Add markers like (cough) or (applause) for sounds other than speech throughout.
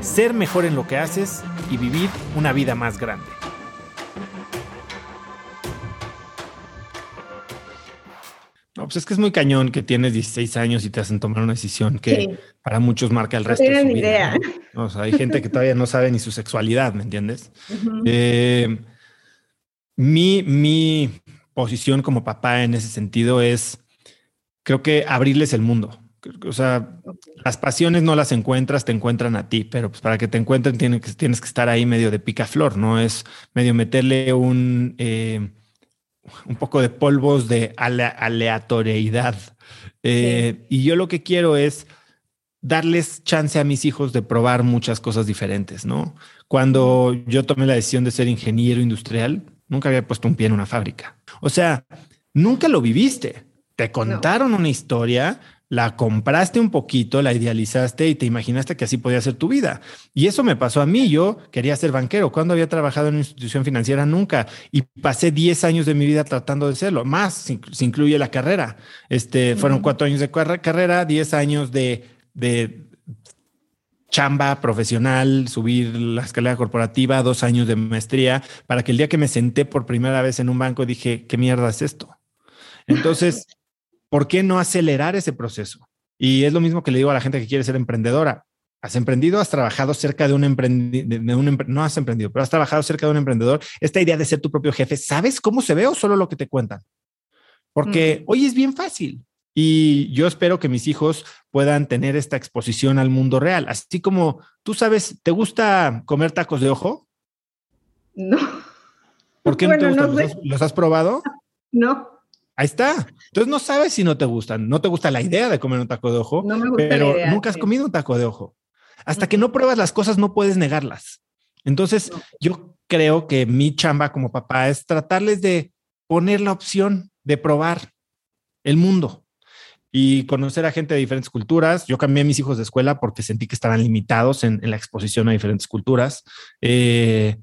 ser mejor en lo que haces y vivir una vida más grande. No, pues es que es muy cañón que tienes 16 años y te hacen tomar una decisión que para muchos marca el resto de su vida. Idea. O sea, hay gente que todavía no sabe ni su sexualidad, ¿me entiendes? Eh, mi, mi posición como papá en ese sentido es, creo que abrirles el mundo. O sea, las pasiones no las encuentras, te encuentran a ti, pero pues para que te encuentren tienes que, tienes que estar ahí medio de picaflor, ¿no? Es medio meterle un, eh, un poco de polvos de aleatoriedad. Eh, y yo lo que quiero es darles chance a mis hijos de probar muchas cosas diferentes, ¿no? Cuando yo tomé la decisión de ser ingeniero industrial, nunca había puesto un pie en una fábrica. O sea, nunca lo viviste. Te contaron una historia, la compraste un poquito, la idealizaste y te imaginaste que así podía ser tu vida. Y eso me pasó a mí. Yo quería ser banquero. Cuando había trabajado en una institución financiera? Nunca. Y pasé 10 años de mi vida tratando de serlo. Más si, incluye la carrera. Este, Fueron cuatro años de carrera, 10 años de, de chamba profesional, subir la escalera corporativa, dos años de maestría, para que el día que me senté por primera vez en un banco dije, ¿qué mierda es esto? (laughs) Entonces, ¿por qué no acelerar ese proceso? Y es lo mismo que le digo a la gente que quiere ser emprendedora. Has emprendido, has trabajado cerca de un emprendedor, no has emprendido, pero has trabajado cerca de un emprendedor. Esta idea de ser tu propio jefe, ¿sabes cómo se ve o solo lo que te cuentan? Porque hoy es bien fácil. Y yo espero que mis hijos puedan tener esta exposición al mundo real. Así como tú sabes, ¿te gusta comer tacos de ojo? No. ¿Por qué no te gustan? ¿Los, has probado? No. Ahí está. Entonces no sabes si no te gustan. No te gusta la idea de comer un taco de ojo, pero nunca has comido un taco de ojo. Hasta que no pruebas las cosas, no puedes negarlas. Entonces, yo creo que mi chamba como papá es tratarles de poner la opción de probar el mundo y conocer a gente de diferentes culturas. Yo cambié a mis hijos de escuela porque sentí que estaban limitados en, la exposición a diferentes culturas. Eh,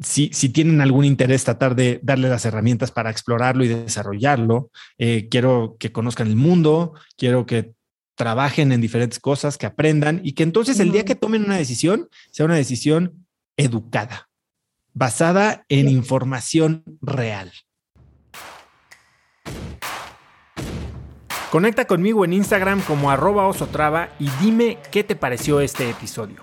si, tienen algún interés, tratar de darle las herramientas para explorarlo y desarrollarlo. Eh, quiero que conozcan el mundo, quiero que trabajen en diferentes cosas, que aprendan y que entonces el día que tomen una decisión sea una decisión educada, basada en información real. Conecta conmigo en Instagram como arroba osotrava y dime qué te pareció este episodio.